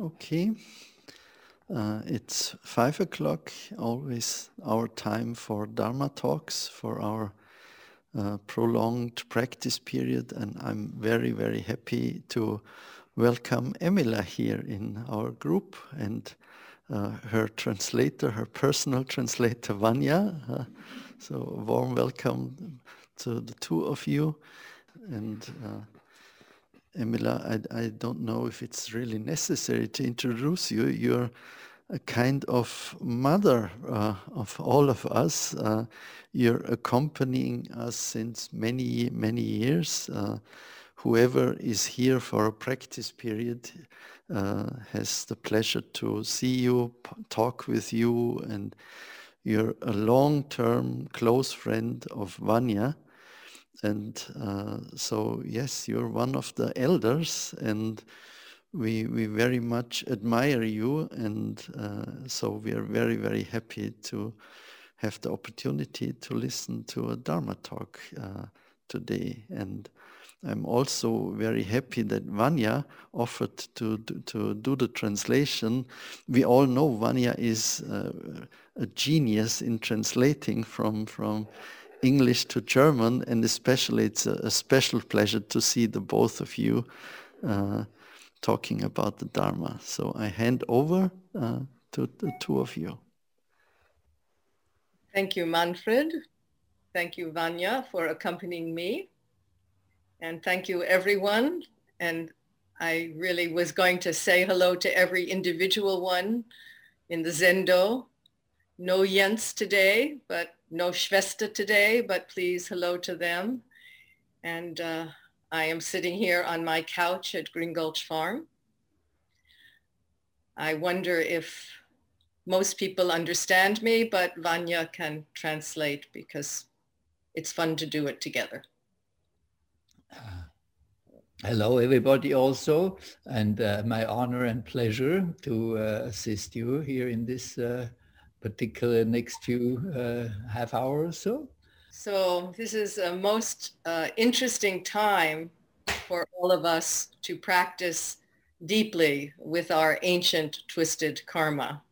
Okay. Uh, it's five o'clock, always our time for Dharma talks, for our uh, prolonged practice period. And I'm very, very happy to welcome Emila here in our group and uh, her translator, her personal translator, Vanya. Uh, so, warm welcome to the two of you. And uh, Emila, I, I don't know if it's really necessary to introduce you. You're a kind of mother uh, of all of us. Uh, you're accompanying us since many, many years. Uh, whoever is here for a practice period uh, has the pleasure to see you, talk with you, and you're a long-term close friend of Vanya. And uh, so, yes, you're one of the elders, and we we very much admire you, and uh, so we are very very happy to have the opportunity to listen to a Dharma talk uh, today. And I'm also very happy that Vanya offered to, to, to do the translation. We all know Vanya is uh, a genius in translating from from English to German, and especially it's a, a special pleasure to see the both of you uh, talking about the Dharma. So I hand over uh, to the two of you. Thank you, Manfred. Thank you, Vanya, for accompanying me. And thank you, everyone. And I really was going to say hello to every individual one in the Zendo. No Jens today, but no Schwester today, but please hello to them. And uh, I am sitting here on my couch at Green Gulch Farm. I wonder if most people understand me, but Vanya can translate because it's fun to do it together. Uh, hello, everybody also, and uh, my honor and pleasure to uh, assist you here in this uh, particular next few uh, half hour or so. So this is a most uh, interesting time for all of us to practice deeply with our ancient twisted karma.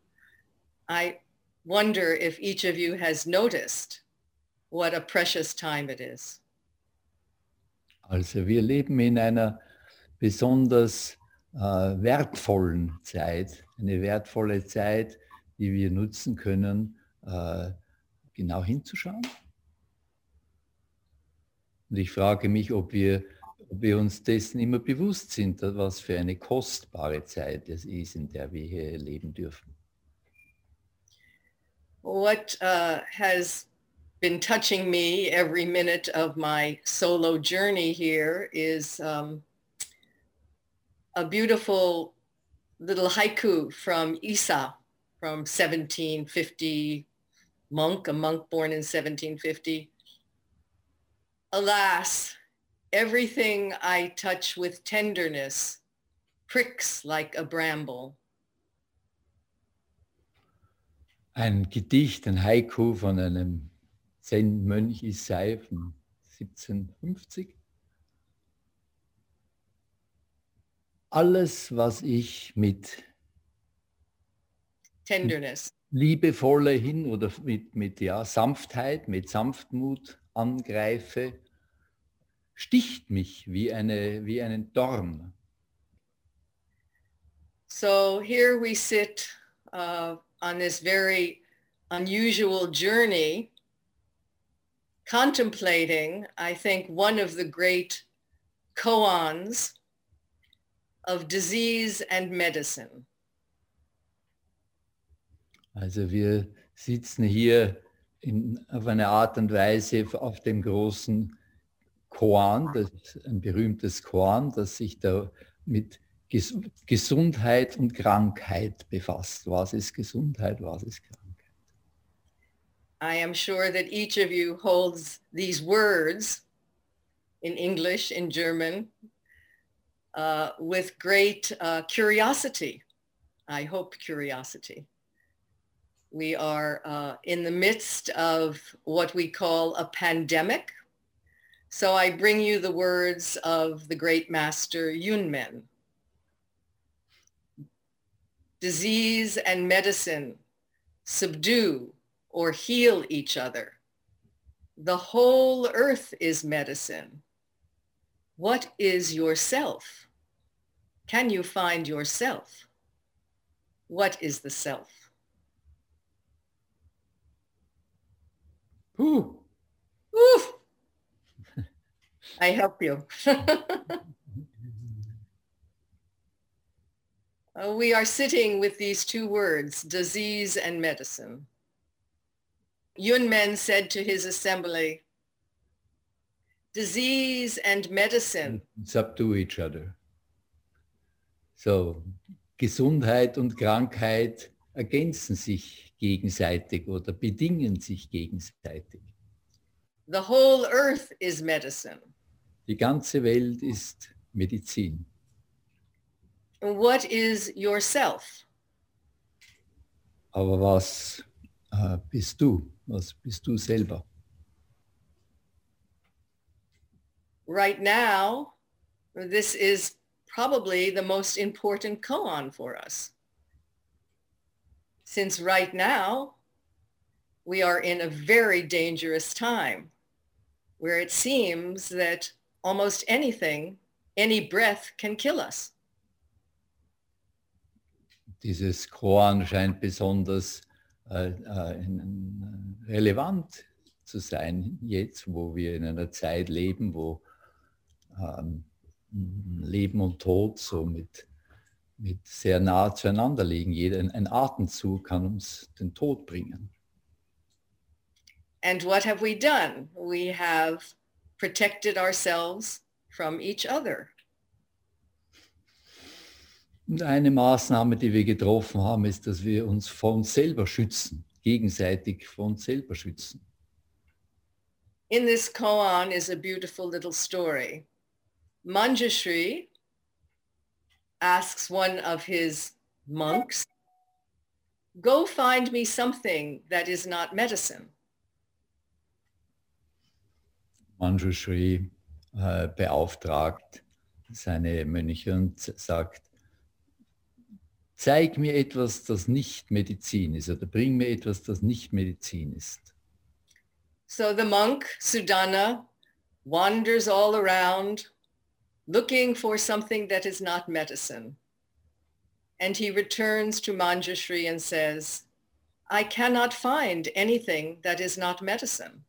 I wonder if each of you has noticed what a precious time it is. Also wir leben in einer besonders äh, wertvollen Zeit, eine wertvolle Zeit, die wir nutzen können, äh, genau hinzuschauen. Und ich frage mich, ob wir, ob wir uns dessen immer bewusst sind, was für eine kostbare Zeit es ist, in der wir hier leben dürfen. What uh, has been touching me every minute of my solo journey here is um, a beautiful little haiku from Isa from 1750, monk, a monk born in 1750. Alas, everything I touch with tenderness pricks like a bramble. Ein Gedicht, ein Haiku von einem Zen-Mönch Isai von 1750. Alles, was ich mit Tenderness. liebevoller hin oder mit, mit ja, Sanftheit, mit Sanftmut angreife, sticht mich wie, eine, wie einen Dorn. So here we sit uh, on this very unusual journey, contemplating, I think, one of the great koans of disease and medicine. Also wir sitzen hier in, auf eine Art und Weise auf dem großen Koan, das ein berühmtes Koan, das sich da mit Ges Gesundheit und Krankheit befasst. Was ist Gesundheit, was ist Krankheit? I am sure that each of you holds these words in English, in German, uh, with great uh, curiosity. I hope curiosity. We are uh, in the midst of what we call a pandemic. So I bring you the words of the great master Yunmen. disease and medicine subdue or heal each other. The whole earth is medicine. What is yourself? Can you find yourself? What is the self? Puh. Oof. I help you. Uh, we are sitting with these two words, disease and medicine. Yunmen said to his assembly, disease and medicine. Subdue each other. So, Gesundheit und Krankheit ergänzen sich gegenseitig oder bedingen sich gegenseitig. The whole earth is medicine. Die ganze Welt ist Medizin. What is yourself? Aber was äh, bist du? Was bist du selber? Right now, this is probably the most important koan for us. Since right now, we are in a very dangerous time where it seems that almost anything, any breath can kill us. Dieses Koan scheint besonders äh, äh, relevant zu sein, jetzt, wo wir in einer Zeit leben, wo ähm, Leben und Tod so mit, mit sehr nah zueinander liegen. Jeder, ein Atemzug kann uns den Tod bringen. And what have we done? We have protected ourselves from each other. Und eine Maßnahme, die wir getroffen haben, ist, dass wir uns vor uns selber schützen, gegenseitig vor uns selber schützen. In this koan is a beautiful little story. Manjushri asks one of his monks, go find me something that is not medicine. Manjushri äh, beauftragt seine Mönche und sagt, zeig mir etwas, das nicht Medizin ist oder bring mir etwas, das nicht Medizin ist. So the monk, Sudana, wanders all around looking for something that is not medicine. And he returns to Manjushri and says, I cannot find anything that is not medicine.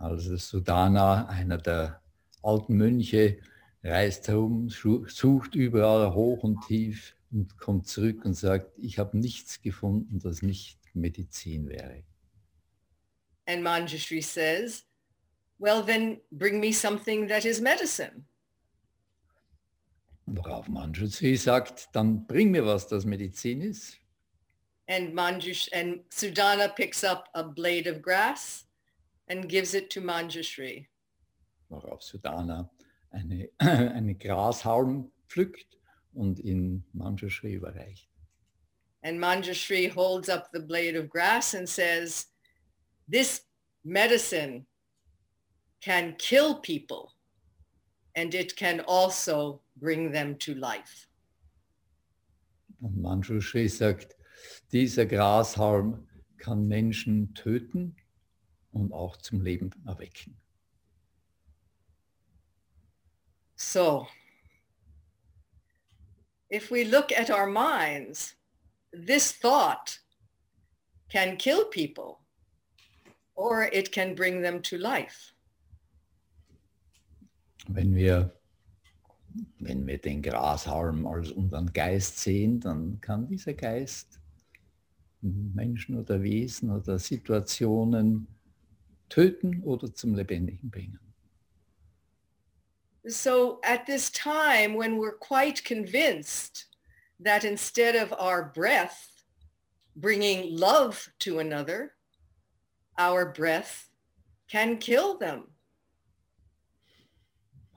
Also Sudana, einer der alten Mönche, reist herum, sucht überall hoch und tief und kommt zurück und sagt, ich habe nichts gefunden, das nicht Medizin wäre. And Manjushri says, well, then bring me something that is medicine. Worauf Manjushri sagt, dann bring mir was, das Medizin ist. And Manjush and Sudana picks up a blade of grass and gives it to Manjushri. Worauf Sudana eine, eine Grashalm pflückt und in Manjushri überreicht. And Manjushri holds up the blade of grass and says, this medicine can kill people and it can also bring them to life. Und Manjushri sagt, dieser Grashalm kann Menschen töten und auch zum Leben erwecken. So, if we look at our minds, this thought can kill people or it can bring them to life. Wenn wir, wenn wir den Grashalm als unseren Geist sehen, dann kann dieser Geist Menschen oder Wesen oder Situationen töten oder zum Lebendigen bringen. So at this time when we're quite convinced that instead of our breath bringing love to another, our breath can kill them.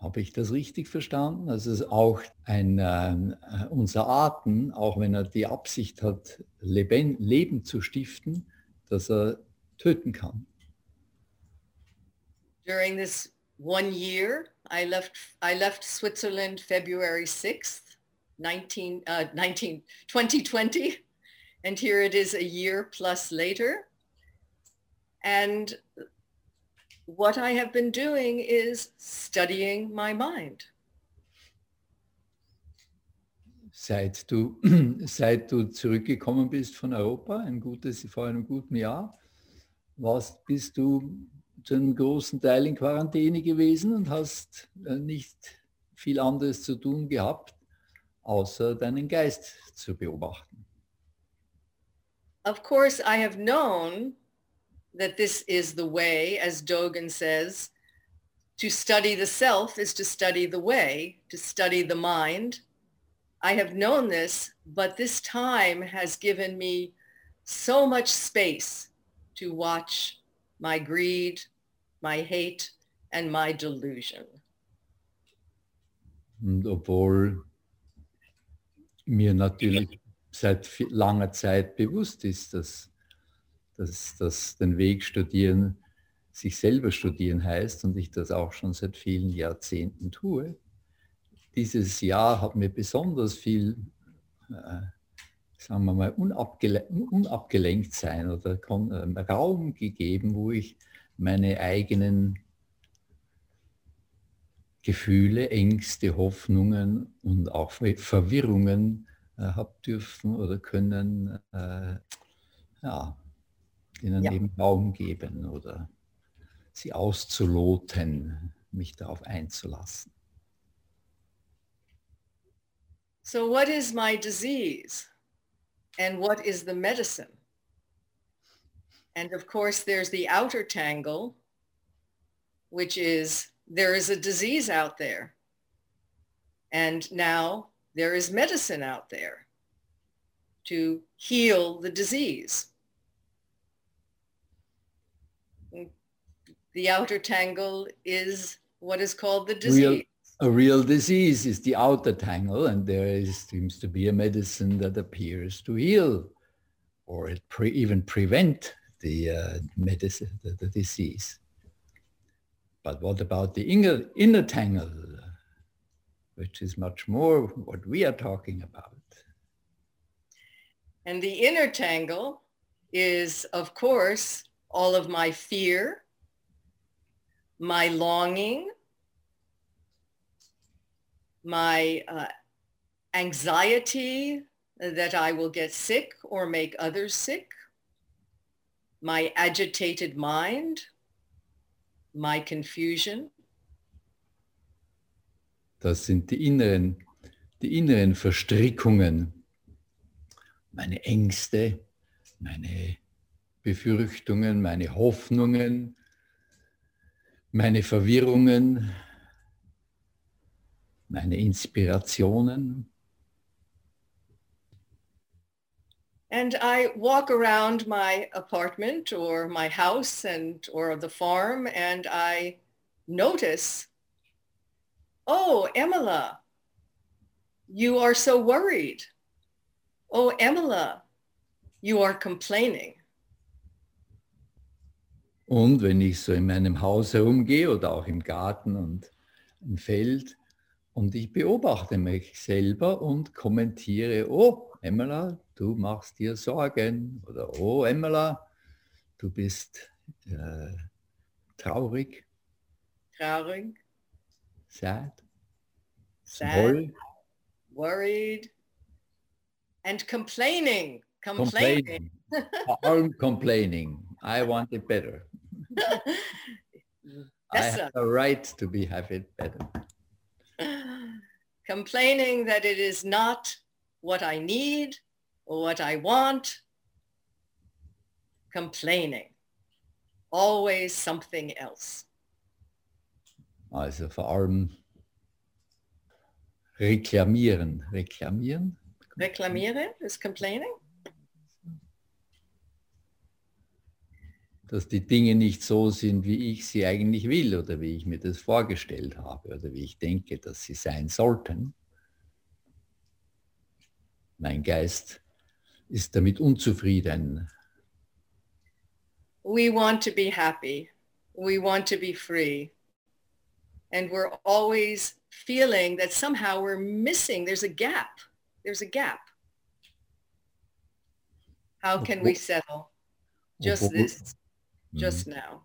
Habe ich das richtig verstanden? Also es ist auch ein, äh, unser Atem, auch wenn er die Absicht hat, Leben, Leben zu stiften, dass er töten kann. During this one year, I left, I left Switzerland February 6th. 19, uh, 19, 2020. And here it is a year plus later. And what I have been doing is studying my mind. Seit du, seit du zurückgekommen bist von Europa, ein gutes, vor einem guten Jahr, warst, bist du zu einem großen Teil in Quarantäne gewesen und hast äh, nicht viel anderes zu tun gehabt, außer deinen Geist zu beobachten. Of course, I have known that this is the way, as Dogen says, to study the self is to study the way, to study the mind. I have known this, but this time has given me so much space to watch my greed, my hate, and my delusion. Und obwohl mir natürlich seit langer Zeit bewusst ist, dass, dass, dass den Weg studieren sich selber studieren heißt und ich das auch schon seit vielen Jahrzehnten tue. Dieses Jahr hat mir besonders viel, äh, sagen wir mal, unabgele unabgelenkt sein oder äh, Raum gegeben, wo ich meine eigenen Gefühle, Ängste, Hoffnungen und auch Verwirrungen äh, habe dürfen oder können, äh, ja, ihnen ja. eben Raum geben oder sie auszuloten, mich darauf einzulassen. So what is my disease and what is the medicine? And of course, there's the outer tangle, which is there is a disease out there. And now there is medicine out there to heal the disease. The outer tangle is what is called the disease. Real, a real disease is the outer tangle, and there is, seems to be a medicine that appears to heal or it pre, even prevent the uh, medicine, the, the disease. But what about the inner, inner tangle, which is much more what we are talking about? And the inner tangle is, of course, all of my fear, my longing, my uh, anxiety that I will get sick or make others sick, my agitated mind, my confusion. Das sind die inneren, die inneren Verstrickungen, meine Ängste, meine Befürchtungen, meine Hoffnungen, meine Verwirrungen, meine Inspirationen. And I walk around my apartment or my house and or the farm and I notice, oh, Emila, you are so worried. Oh, Emila, you are complaining. Und wenn ich so in meinem Haus herumgehe oder auch im Garten und im Feld und ich beobachte mich selber und kommentiere, oh, Emila, du machst dir Sorgen oder oh Emila, du bist äh, traurig. Traurig. Sad. Sad. Worried. And complaining. Complaining. complaining. complaining. I want it better. I have a right to be have it better. Complaining that it is not what I need or what I want, complaining. Always something else. Also vor allem reklamieren. Reklamieren? Reklamieren is complaining? Dass die Dinge nicht so sind, wie ich sie eigentlich will oder wie ich mir das vorgestellt habe oder wie ich denke, dass sie sein sollten. Mein Geist ist damit unzufrieden. We want to be happy. We want to be free. And we're always feeling that somehow we're missing, there's a gap. There's a gap. How can we settle just this, just now?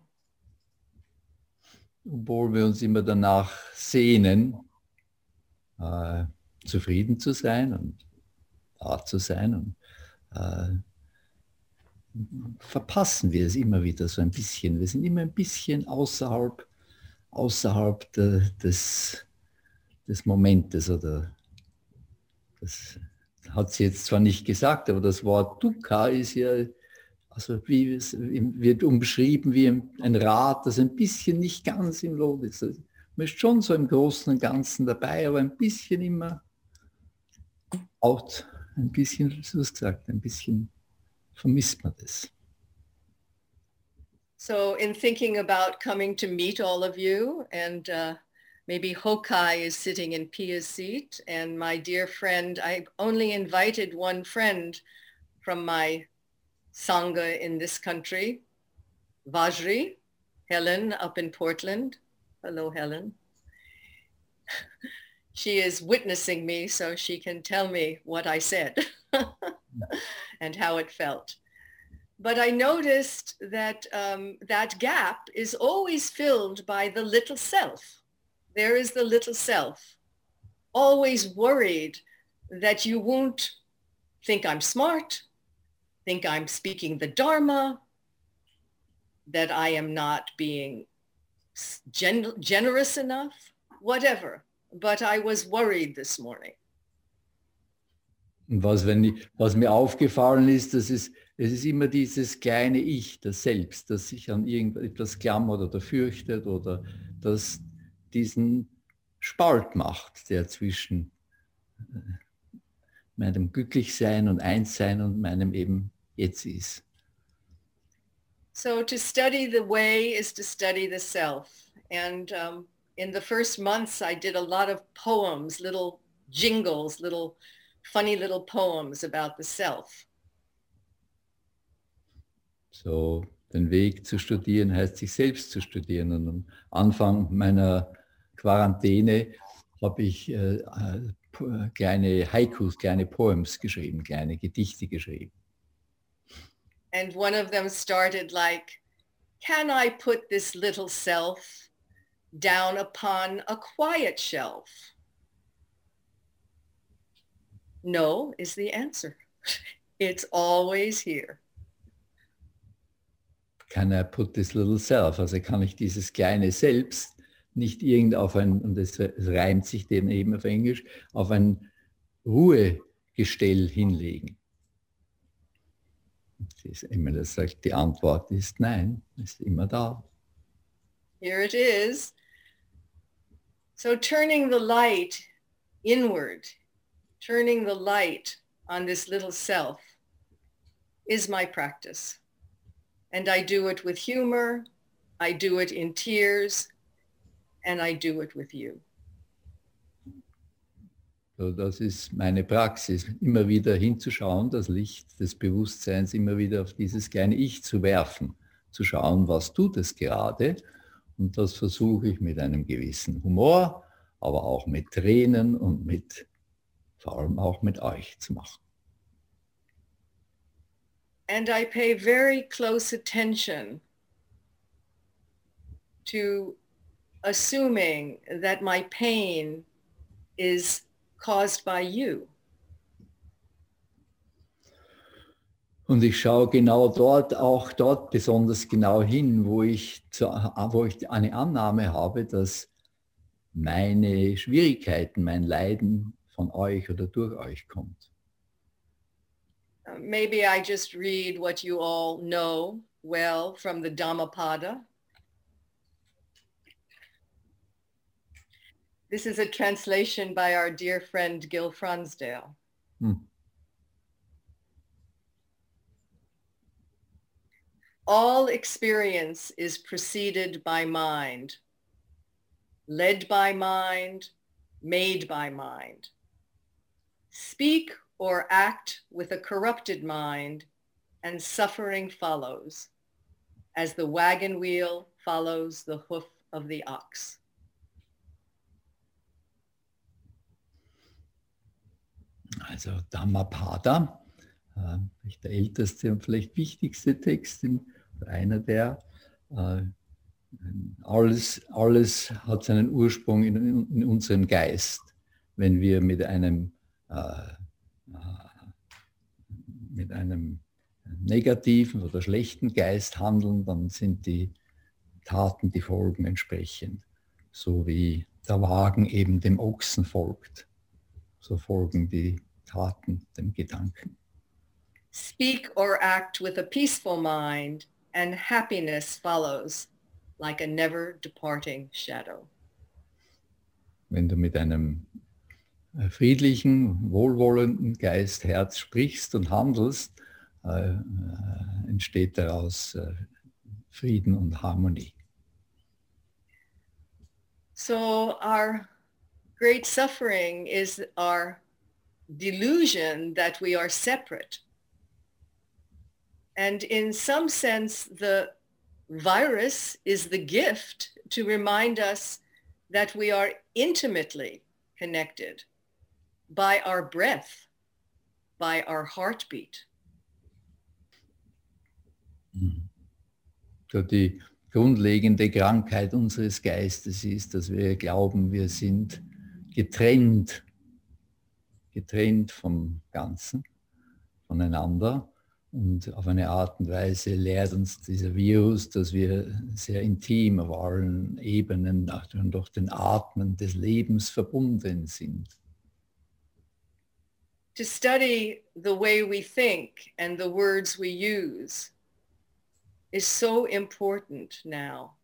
Obwohl wir uns immer danach sehnen, äh, zufrieden zu sein und da zu sein und äh, verpassen wir es immer wieder so ein bisschen. Wir sind immer ein bisschen außerhalb, außerhalb de, des, des Momentes oder das hat sie jetzt zwar nicht gesagt, aber das Wort Dukkha ist ja, also wie es wird umschrieben wie ein Rad, das ein bisschen nicht ganz im Lot ist. Also man ist schon so im Großen und Ganzen dabei, aber ein bisschen immer out, ein bisschen, du hast gesagt, ein bisschen vermisst man das. So in thinking about coming to meet all of you and uh, maybe Hokai is sitting in Pia's seat and my dear friend, I only invited one friend from my Sangha in this country, Vajri, Helen up in Portland. Hello, Helen. she is witnessing me so she can tell me what I said and how it felt. But I noticed that um, that gap is always filled by the little self. There is the little self, always worried that you won't think I'm smart, think I'm speaking the Dharma, that I am not being gen- generous enough, whatever. But I was worried this morning. Was, wenn ich, was mir aufgefallen ist, das ist, es ist immer dieses kleine Ich, das Selbst, das sich an irgendetwas klammert oder fürchtet oder das diesen Spalt macht, der zwischen äh, meinem Glücklichsein und Einssein und meinem eben Jetzt ist. So to study the way is to study the self. And um, in the first months, I did a lot of poems, little jingles, little funny little poems about the self. So, den Weg zu studieren heißt sich selbst zu studieren. Und am Anfang meiner Quarantäne habe ich äh, äh, kleine Haikus, kleine Poems geschrieben, kleine Gedichte geschrieben. And one of them started like, can I put this little self down upon a quiet shelf? No is the answer. It's always here. Can I put this little self? Also kann ich dieses kleine Selbst nicht irgend auf ein, und es reimt sich dem eben auf Englisch, auf ein Ruhegestell hinlegen. ist immer das sagt, die Antwort ist nein, ist immer da. Here it is. So turning the light inward, turning the light on this little self is my practice. And I do it with humor, I do it in tears, and I do it with you. So, das ist meine Praxis, immer wieder hinzuschauen, das Licht des Bewusstseins immer wieder auf dieses kleine Ich zu werfen, zu schauen, was tut es gerade. Und das versuche ich mit einem gewissen Humor, aber auch mit Tränen und mit, vor allem auch mit euch zu machen. And I pay very close attention to assuming that my pain is caused by you. Und ich schaue genau dort, auch dort besonders genau hin, wo ich, zu, wo ich eine Annahme habe, dass meine Schwierigkeiten, mein Leiden von euch oder durch euch kommt. Uh, maybe I just read what you all know well from the Dhammapada. This is a translation by our dear friend Gil Fronsdale. Hmm. All experience is preceded by mind, led by mind, made by mind. Speak or act with a corrupted mind and suffering follows as the wagon wheel follows the hoof of the ox. Also Dhammapada, äh, der älteste und vielleicht wichtigste Text, einer der. Äh, alles, alles hat seinen Ursprung in, in unserem Geist. Wenn wir mit einem, äh, mit einem negativen oder schlechten Geist handeln, dann sind die Taten, die Folgen entsprechend. So wie der Wagen eben dem Ochsen folgt, so folgen die Taten dem Gedanken. Speak or act with a peaceful mind and happiness follows like a never departing shadow. Wenn du mit einem äh, friedlichen, wohlwollenden Geist, Herz sprichst und handelst, äh, äh, entsteht daraus äh, Frieden und Harmonie. So our great suffering is our delusion that we are separate. And in some sense, the virus is the gift to remind us that we are intimately connected by our breath, by our heartbeat. Mhm. So die grundlegende Krankheit unseres Geistes ist, dass wir glauben, wir sind getrennt, getrennt vom Ganzen, voneinander. Und auf eine Art und Weise lehrt uns dieser Virus, dass wir sehr intim auf allen Ebenen durch den Atmen des Lebens verbunden sind. To study the way we think and the words we use is so important now.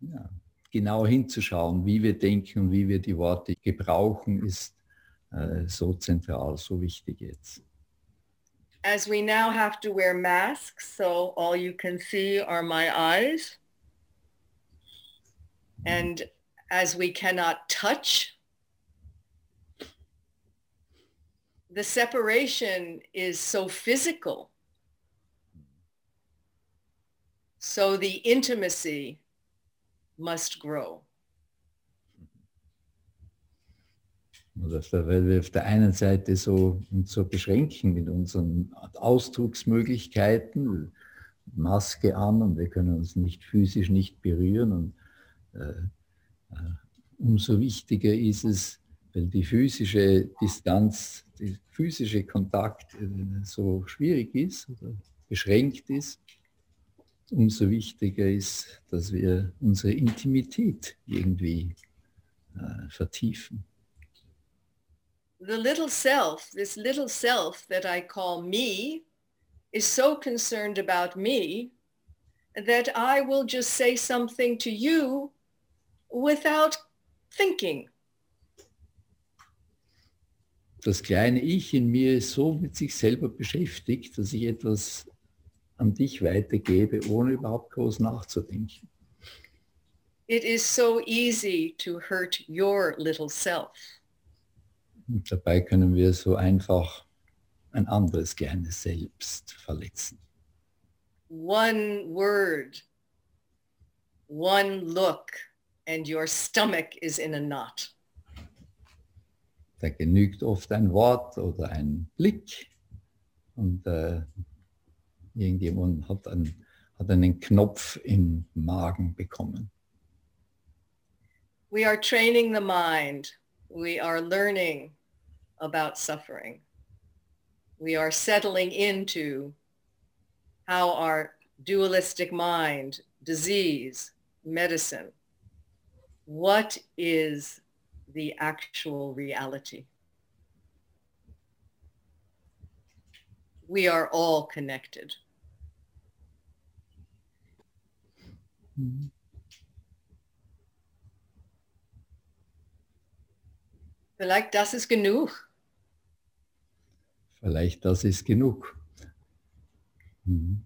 Ja, genau hinzuschauen, wie wir denken und wie wir die Worte gebrauchen, ist äh, so zentral, so wichtig jetzt. As we now have to wear masks, so all you can see are my eyes. And as we cannot touch, the separation is so physical. So the intimacy must grow. weil wir auf der einen Seite so uns so beschränken mit unseren Ausdrucksmöglichkeiten, Maske an und wir können uns nicht physisch nicht berühren und äh, äh, umso wichtiger ist es, weil die physische Distanz, der physische Kontakt äh, so schwierig ist oder beschränkt ist, umso wichtiger ist, dass wir unsere Intimität irgendwie äh, vertiefen. The little self, this little self that I call me, is so concerned about me that I will just say something to you without thinking. Das kleine Ich in mir ist so mit sich selber beschäftigt, dass ich etwas an dich weitergebe, ohne überhaupt groß nachzudenken. It is so easy to hurt your little self. Und dabei können wir so einfach ein anderes kleines Selbst verletzen. One word, one look, and your stomach is in a knot. Da genügt oft ein Wort oder ein Blick und äh, Irgendjemand hat einen, hat einen Knopf im Magen bekommen. We are training the mind. We are learning about suffering. We are settling into how our dualistic mind, disease, medicine, what is the actual reality? we are all connected. Vielleicht das ist genug. Vielleicht das ist genug. Mhm.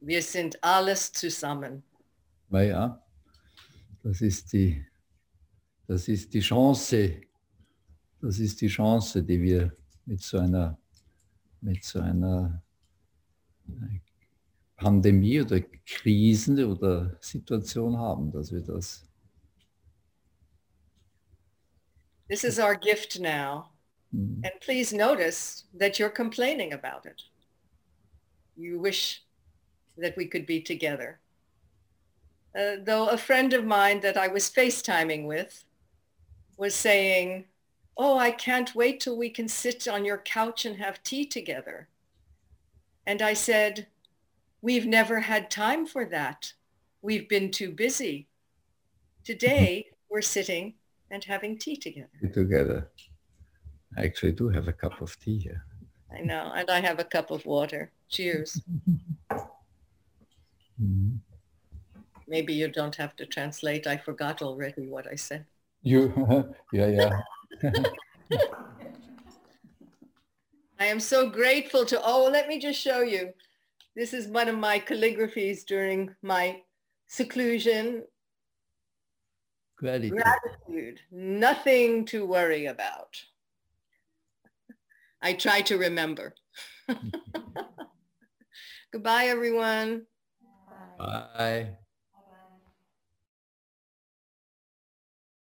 Wir sind alles zusammen. Weil ja, das ist die, das ist die Chance, das ist die Chance, die wir mit so einer mit so einer Pandemie oder Krisen oder Situation haben, dass wir das. This is our gift now. Mhm. And please notice that you're complaining about it. You wish that we could be together. Uh, though a friend of mine that I was FaceTiming with was saying, oh, I can't wait till we can sit on your couch and have tea together. And I said, we've never had time for that. We've been too busy. Today, we're sitting and having tea together. Together. I actually do have a cup of tea here. I know. And I have a cup of water. Cheers. Mhm. Maybe you don't have to translate. I forgot already what I said. You, yeah, yeah. I am so grateful to, oh, let me just show you. This is one of my calligraphies during my seclusion. Gratitude. Gratitude, nothing to worry about. I try to remember. Goodbye, everyone. Bye.